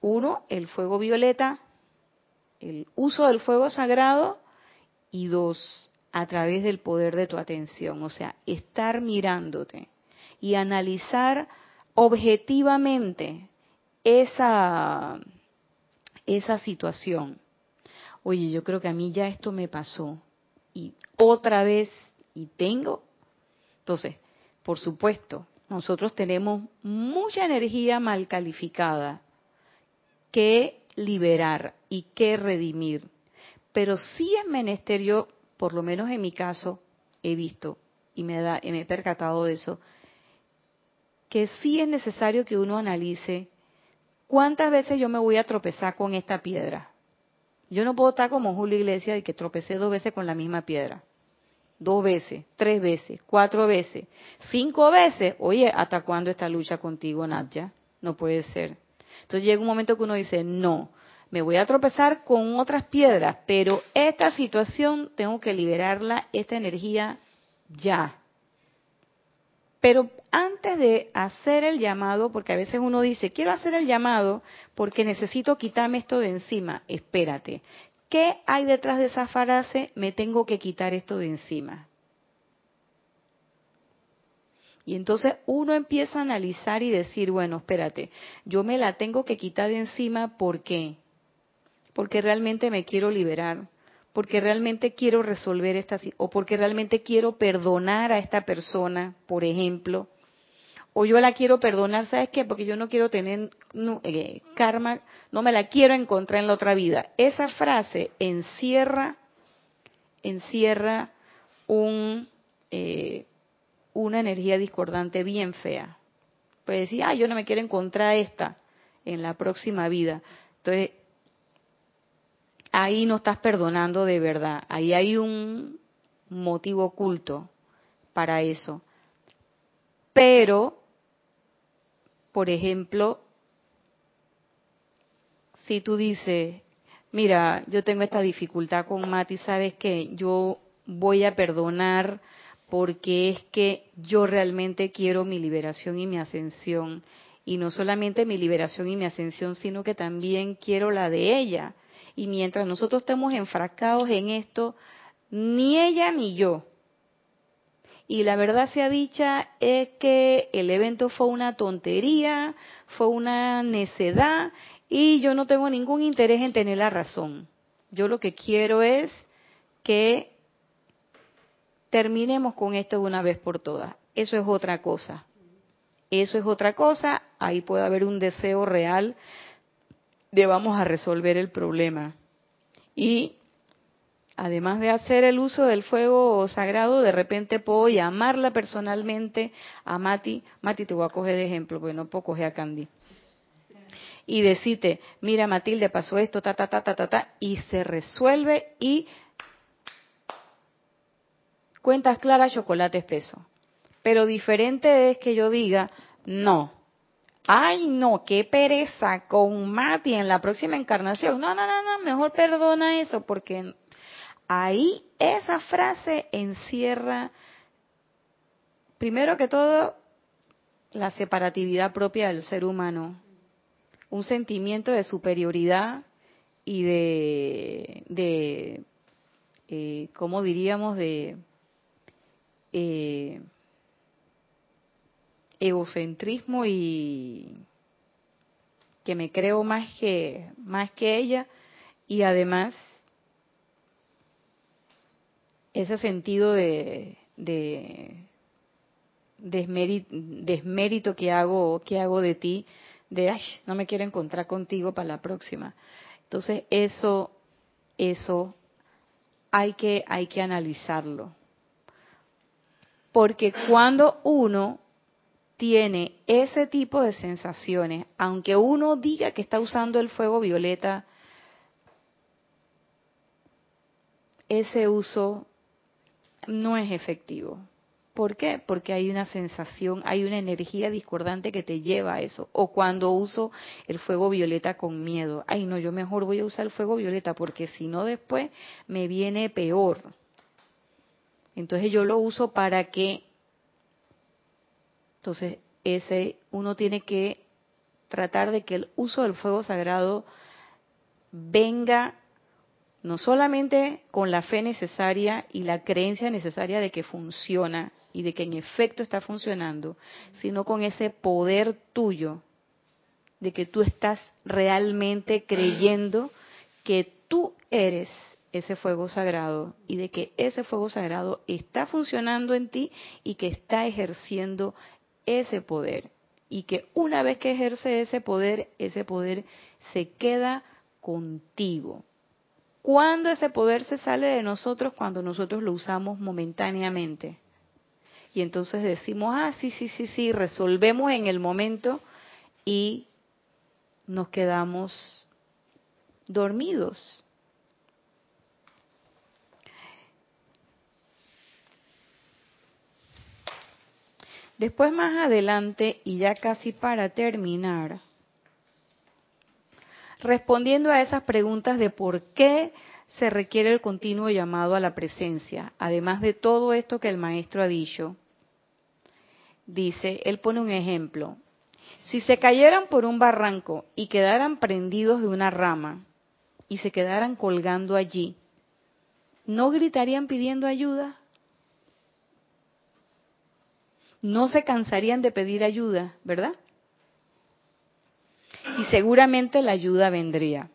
uno, el fuego violeta, el uso del fuego sagrado, y dos, a través del poder de tu atención, o sea, estar mirándote y analizar objetivamente esa, esa situación. Oye, yo creo que a mí ya esto me pasó y otra vez y tengo Entonces, por supuesto, nosotros tenemos mucha energía mal calificada que liberar y que redimir. Pero sí es menester, yo, por lo menos en mi caso, he visto y me, da, y me he percatado de eso, que sí es necesario que uno analice cuántas veces yo me voy a tropezar con esta piedra. Yo no puedo estar como Julio Iglesias y que tropecé dos veces con la misma piedra. Dos veces, tres veces, cuatro veces, cinco veces. Oye, ¿hasta cuándo esta lucha contigo, Nadia? No puede ser. Entonces llega un momento que uno dice, no, me voy a tropezar con otras piedras, pero esta situación tengo que liberarla, esta energía ya. Pero antes de hacer el llamado, porque a veces uno dice, quiero hacer el llamado porque necesito quitarme esto de encima, espérate, ¿qué hay detrás de esa frase? Me tengo que quitar esto de encima. Y entonces uno empieza a analizar y decir, bueno, espérate, yo me la tengo que quitar de encima, ¿por qué? Porque realmente me quiero liberar, porque realmente quiero resolver esta o porque realmente quiero perdonar a esta persona, por ejemplo, o yo la quiero perdonar, ¿sabes qué? Porque yo no quiero tener eh, karma, no me la quiero encontrar en la otra vida. Esa frase encierra, encierra un eh, una energía discordante bien fea. Puede decir, ah, yo no me quiero encontrar esta en la próxima vida. Entonces, ahí no estás perdonando de verdad. Ahí hay un motivo oculto para eso. Pero, por ejemplo, si tú dices, mira, yo tengo esta dificultad con Mati, ¿sabes qué? Yo voy a perdonar porque es que yo realmente quiero mi liberación y mi ascensión. Y no solamente mi liberación y mi ascensión, sino que también quiero la de ella. Y mientras nosotros estemos enfrascados en esto, ni ella ni yo. Y la verdad sea dicha es que el evento fue una tontería, fue una necedad y yo no tengo ningún interés en tener la razón. Yo lo que quiero es que terminemos con esto de una vez por todas. Eso es otra cosa. Eso es otra cosa. Ahí puede haber un deseo real de vamos a resolver el problema. Y además de hacer el uso del fuego sagrado, de repente puedo llamarla personalmente a Mati. Mati, te voy a coger de ejemplo, porque no puedo coger a Candy. Y decirte, mira Matilde, pasó esto, ta, ta, ta, ta, ta, ta, y se resuelve y cuentas claras, chocolate espeso. Pero diferente es que yo diga, no, ay no, qué pereza con Mati en la próxima encarnación. No, no, no, no, mejor perdona eso porque ahí esa frase encierra, primero que todo, la separatividad propia del ser humano, un sentimiento de superioridad y de, eh, ¿cómo diríamos?, de eh, egocentrismo y que me creo más que más que ella y además ese sentido de, de desmérito, que hago que hago de ti de Ay, no me quiero encontrar contigo para la próxima entonces eso eso hay que hay que analizarlo. Porque cuando uno tiene ese tipo de sensaciones, aunque uno diga que está usando el fuego violeta, ese uso no es efectivo. ¿Por qué? Porque hay una sensación, hay una energía discordante que te lleva a eso. O cuando uso el fuego violeta con miedo. Ay, no, yo mejor voy a usar el fuego violeta porque si no después me viene peor. Entonces yo lo uso para que, entonces ese uno tiene que tratar de que el uso del fuego sagrado venga no solamente con la fe necesaria y la creencia necesaria de que funciona y de que en efecto está funcionando, sino con ese poder tuyo de que tú estás realmente creyendo que tú eres ese fuego sagrado y de que ese fuego sagrado está funcionando en ti y que está ejerciendo ese poder. Y que una vez que ejerce ese poder, ese poder se queda contigo. ¿Cuándo ese poder se sale de nosotros? Cuando nosotros lo usamos momentáneamente. Y entonces decimos, ah, sí, sí, sí, sí, resolvemos en el momento y nos quedamos dormidos. Después más adelante, y ya casi para terminar, respondiendo a esas preguntas de por qué se requiere el continuo llamado a la presencia, además de todo esto que el maestro ha dicho, dice, él pone un ejemplo, si se cayeran por un barranco y quedaran prendidos de una rama y se quedaran colgando allí, ¿no gritarían pidiendo ayuda? no se cansarían de pedir ayuda, ¿verdad? Y seguramente la ayuda vendría.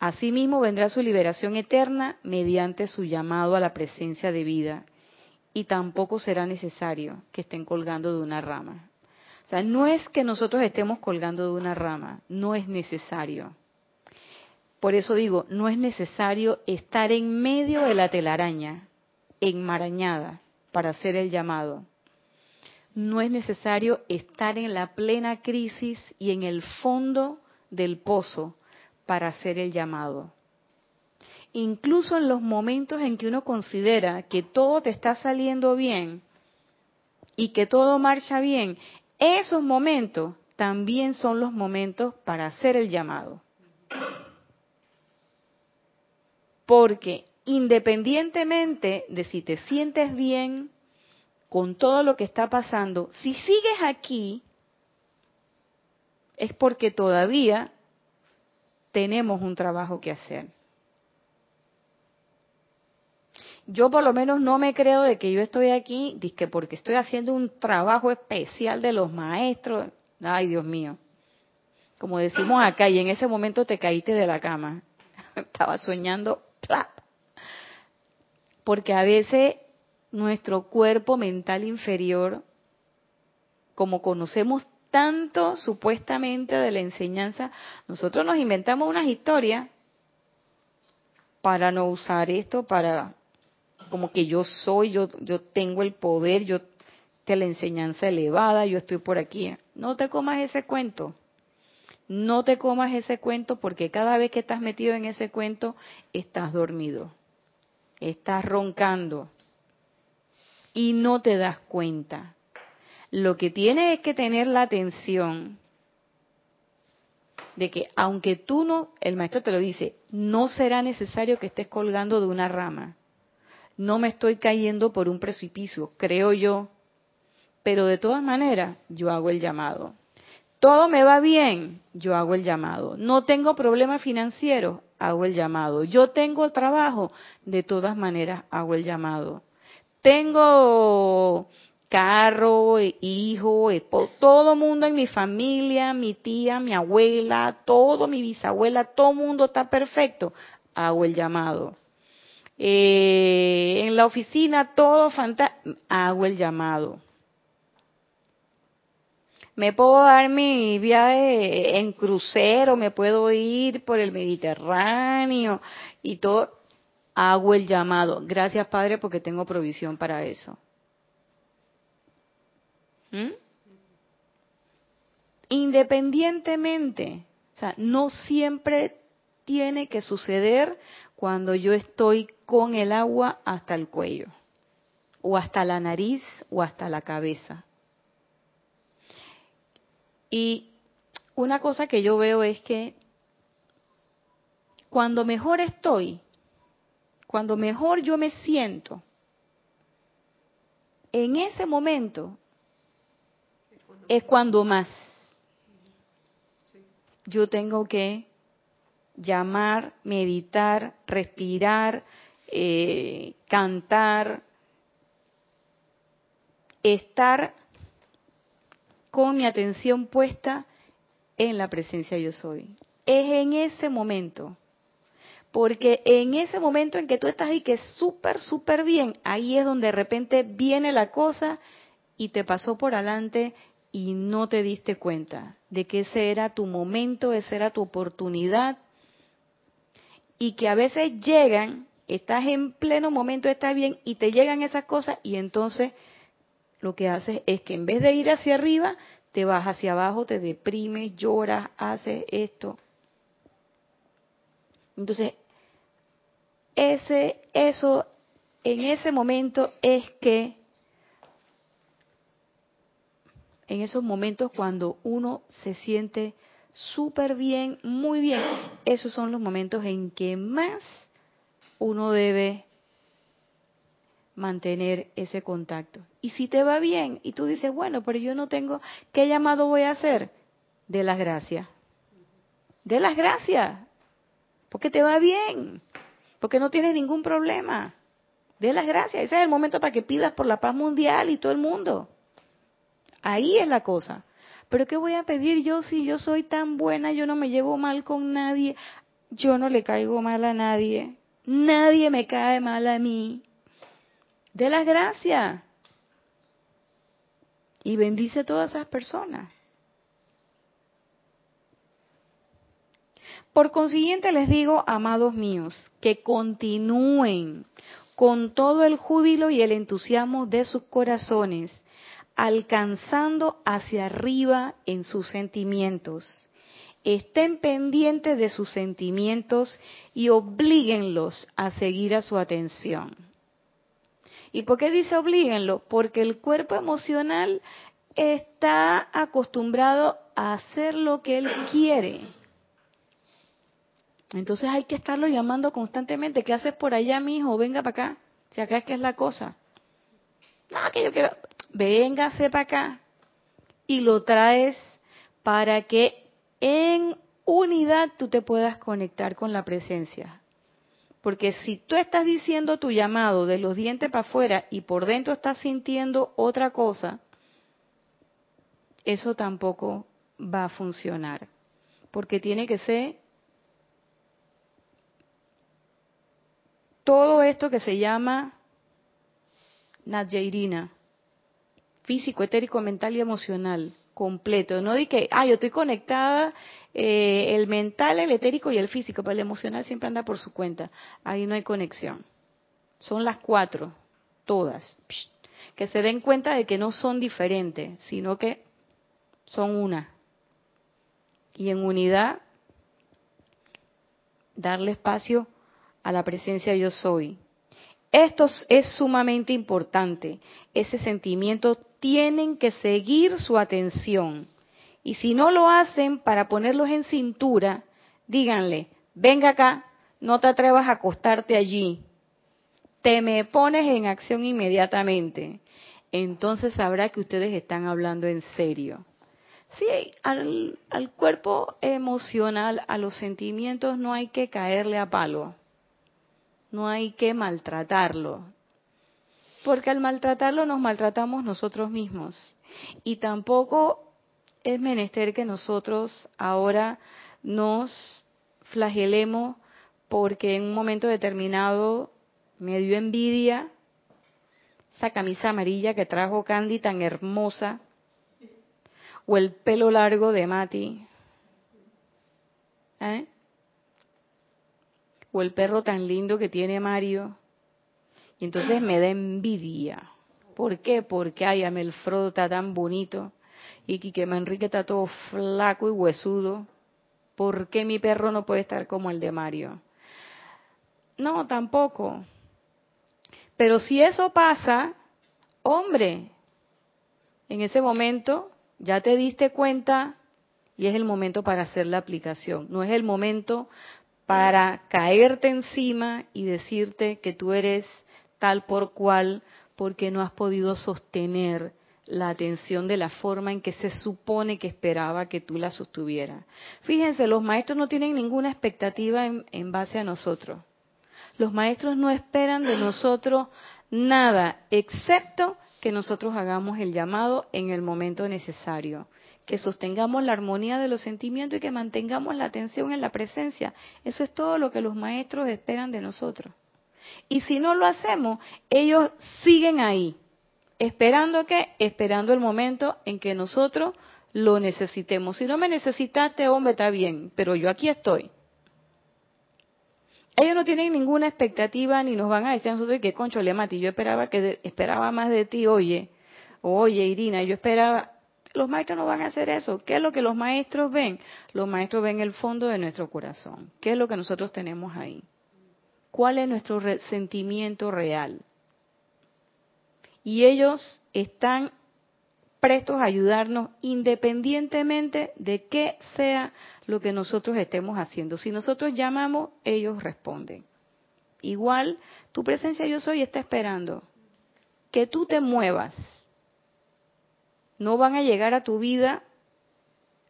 Asimismo vendrá su liberación eterna mediante su llamado a la presencia de vida. Y tampoco será necesario que estén colgando de una rama. O sea, no es que nosotros estemos colgando de una rama, no es necesario. Por eso digo, no es necesario estar en medio de la telaraña, enmarañada, para hacer el llamado no es necesario estar en la plena crisis y en el fondo del pozo para hacer el llamado. Incluso en los momentos en que uno considera que todo te está saliendo bien y que todo marcha bien, esos momentos también son los momentos para hacer el llamado. Porque independientemente de si te sientes bien con todo lo que está pasando, si sigues aquí, es porque todavía tenemos un trabajo que hacer. Yo por lo menos no me creo de que yo estoy aquí, que porque estoy haciendo un trabajo especial de los maestros. Ay, Dios mío. Como decimos acá, y en ese momento te caíste de la cama. Estaba soñando, Porque a veces nuestro cuerpo mental inferior, como conocemos tanto supuestamente de la enseñanza, nosotros nos inventamos unas historias para no usar esto, para como que yo soy, yo, yo tengo el poder, yo de la enseñanza elevada, yo estoy por aquí. No te comas ese cuento. No te comas ese cuento porque cada vez que estás metido en ese cuento estás dormido. Estás roncando y no te das cuenta. Lo que tienes es que tener la atención de que aunque tú no, el maestro te lo dice, no será necesario que estés colgando de una rama. No me estoy cayendo por un precipicio, creo yo. Pero de todas maneras, yo hago el llamado. Todo me va bien, yo hago el llamado. No tengo problemas financieros, hago el llamado. Yo tengo trabajo, de todas maneras hago el llamado tengo carro, hijo, todo mundo en mi familia, mi tía, mi abuela, todo mi bisabuela, todo mundo está perfecto, hago el llamado. Eh, en la oficina todo fantástico, hago el llamado. Me puedo dar mi viaje en crucero, me puedo ir por el Mediterráneo y todo, hago el llamado. Gracias, Padre, porque tengo provisión para eso. ¿Mm? Independientemente, o sea, no siempre tiene que suceder cuando yo estoy con el agua hasta el cuello, o hasta la nariz, o hasta la cabeza. Y una cosa que yo veo es que cuando mejor estoy, cuando mejor yo me siento, en ese momento es cuando más yo tengo que llamar, meditar, respirar, eh, cantar, estar con mi atención puesta en la presencia yo soy. Es en ese momento Porque en ese momento en que tú estás ahí, que es súper, súper bien, ahí es donde de repente viene la cosa y te pasó por adelante y no te diste cuenta de que ese era tu momento, esa era tu oportunidad y que a veces llegan, estás en pleno momento, estás bien y te llegan esas cosas y entonces lo que haces es que en vez de ir hacia arriba, te vas hacia abajo, te deprimes, lloras, haces esto. Entonces, ese, eso, en ese momento es que, en esos momentos cuando uno se siente súper bien, muy bien, esos son los momentos en que más uno debe mantener ese contacto. Y si te va bien y tú dices, bueno, pero yo no tengo, ¿qué llamado voy a hacer? De las gracias. De las gracias. Porque te va bien porque no tienes ningún problema. De las gracias. Ese es el momento para que pidas por la paz mundial y todo el mundo. Ahí es la cosa. Pero ¿qué voy a pedir yo si yo soy tan buena, yo no me llevo mal con nadie, yo no le caigo mal a nadie, nadie me cae mal a mí? De las gracias. Y bendice a todas esas personas. Por consiguiente les digo, amados míos, que continúen con todo el júbilo y el entusiasmo de sus corazones, alcanzando hacia arriba en sus sentimientos. Estén pendientes de sus sentimientos y oblíguenlos a seguir a su atención. ¿Y por qué dice oblíguenlo? Porque el cuerpo emocional está acostumbrado a hacer lo que él quiere entonces hay que estarlo llamando constantemente. ¿Qué haces por allá, mi hijo? Venga para acá. Si acá es que es la cosa. No, que yo quiero. Véngase para acá. Y lo traes para que en unidad tú te puedas conectar con la presencia. Porque si tú estás diciendo tu llamado de los dientes para afuera y por dentro estás sintiendo otra cosa, eso tampoco va a funcionar. Porque tiene que ser todo esto que se llama Nadjairina, físico, etérico, mental y emocional, completo. No di que, ah, yo estoy conectada, eh, el mental, el etérico y el físico, pero el emocional siempre anda por su cuenta. Ahí no hay conexión. Son las cuatro, todas. Que se den cuenta de que no son diferentes, sino que son una. Y en unidad, darle espacio a la presencia yo soy. Esto es sumamente importante. Ese sentimiento tienen que seguir su atención. Y si no lo hacen para ponerlos en cintura, díganle, venga acá, no te atrevas a acostarte allí. Te me pones en acción inmediatamente. Entonces sabrá que ustedes están hablando en serio. Sí, al, al cuerpo emocional, a los sentimientos no hay que caerle a palo no hay que maltratarlo. Porque al maltratarlo nos maltratamos nosotros mismos. Y tampoco es menester que nosotros ahora nos flagelemos porque en un momento determinado me dio envidia esa camisa amarilla que trajo Candy tan hermosa o el pelo largo de Mati. ¿Eh? O el perro tan lindo que tiene Mario. Y entonces me da envidia. ¿Por qué? Porque ay, el Frodo está tan bonito y que Manrique está todo flaco y huesudo. ¿Por qué mi perro no puede estar como el de Mario? No, tampoco. Pero si eso pasa, hombre, en ese momento ya te diste cuenta y es el momento para hacer la aplicación. No es el momento para caerte encima y decirte que tú eres tal por cual porque no has podido sostener la atención de la forma en que se supone que esperaba que tú la sostuvieras. Fíjense, los maestros no tienen ninguna expectativa en, en base a nosotros. Los maestros no esperan de nosotros nada, excepto que nosotros hagamos el llamado en el momento necesario, que sostengamos la armonía de los sentimientos y que mantengamos la atención en la presencia. Eso es todo lo que los maestros esperan de nosotros. Y si no lo hacemos, ellos siguen ahí, esperando que, esperando el momento en que nosotros lo necesitemos. Si no me necesitaste, hombre, está bien, pero yo aquí estoy. Ellos no tienen ninguna expectativa ni nos van a decir a nosotros que concho le mati. Yo esperaba que esperaba más de ti, oye, oye Irina, yo esperaba. Los maestros no van a hacer eso. ¿Qué es lo que los maestros ven? Los maestros ven el fondo de nuestro corazón. ¿Qué es lo que nosotros tenemos ahí? ¿Cuál es nuestro sentimiento real? Y ellos están prestos a ayudarnos independientemente de qué sea lo que nosotros estemos haciendo. Si nosotros llamamos, ellos responden. Igual, tu presencia yo soy está esperando que tú te muevas. No van a llegar a tu vida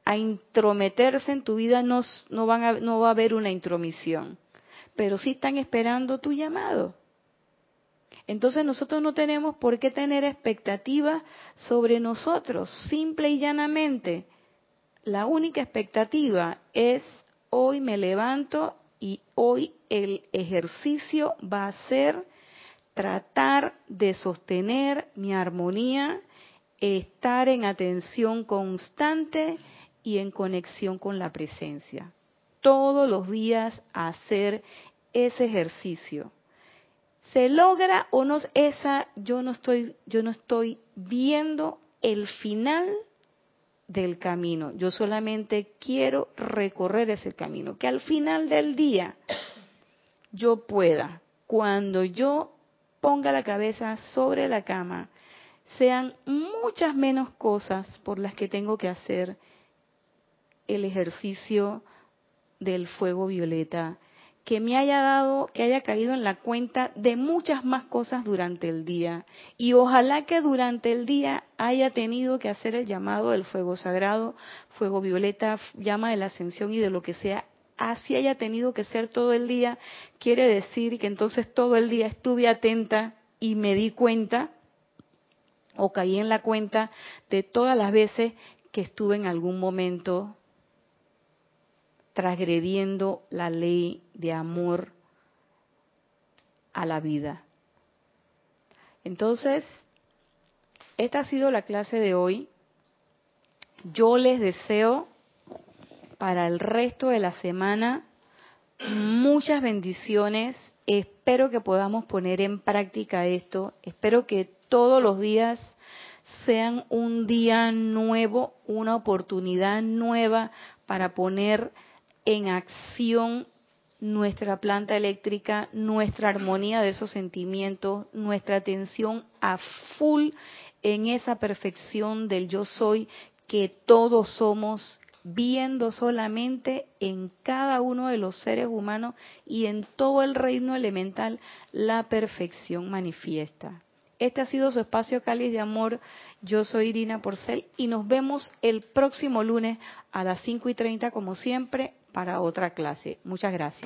a intrometerse en tu vida, no, no, va a haber una intromisión, pero sí están esperando tu llamado. Entonces nosotros no tenemos por qué tener expectativas sobre nosotros, simple y llanamente. La única expectativa es hoy me levanto y hoy el ejercicio va a ser tratar de sostener mi armonía, estar en atención constante y en conexión con la presencia. Todos los días hacer ese ejercicio. Se logra o no esa yo no estoy yo no estoy viendo el final del camino. Yo solamente quiero recorrer ese camino. Que al final del día yo pueda cuando yo ponga la cabeza sobre la cama sean muchas menos cosas por las que tengo que hacer el ejercicio del fuego violeta que me haya dado, que haya caído en la cuenta de muchas más cosas durante el día. Y ojalá que durante el día haya tenido que hacer el llamado del fuego sagrado, fuego violeta, llama de la ascensión y de lo que sea. Así haya tenido que ser todo el día, quiere decir que entonces todo el día estuve atenta y me di cuenta o caí en la cuenta de todas las veces que estuve en algún momento transgrediendo la ley de amor a la vida. Entonces, esta ha sido la clase de hoy. Yo les deseo para el resto de la semana muchas bendiciones. Espero que podamos poner en práctica esto. Espero que todos los días sean un día nuevo, una oportunidad nueva para poner en acción nuestra planta eléctrica, nuestra armonía de esos sentimientos, nuestra atención a full en esa perfección del yo soy que todos somos, viendo solamente en cada uno de los seres humanos y en todo el reino elemental la perfección manifiesta. Este ha sido su espacio cáliz de amor. Yo soy Irina Porcel y nos vemos el próximo lunes a las 5 y 30 como siempre para otra clase. Muchas gracias.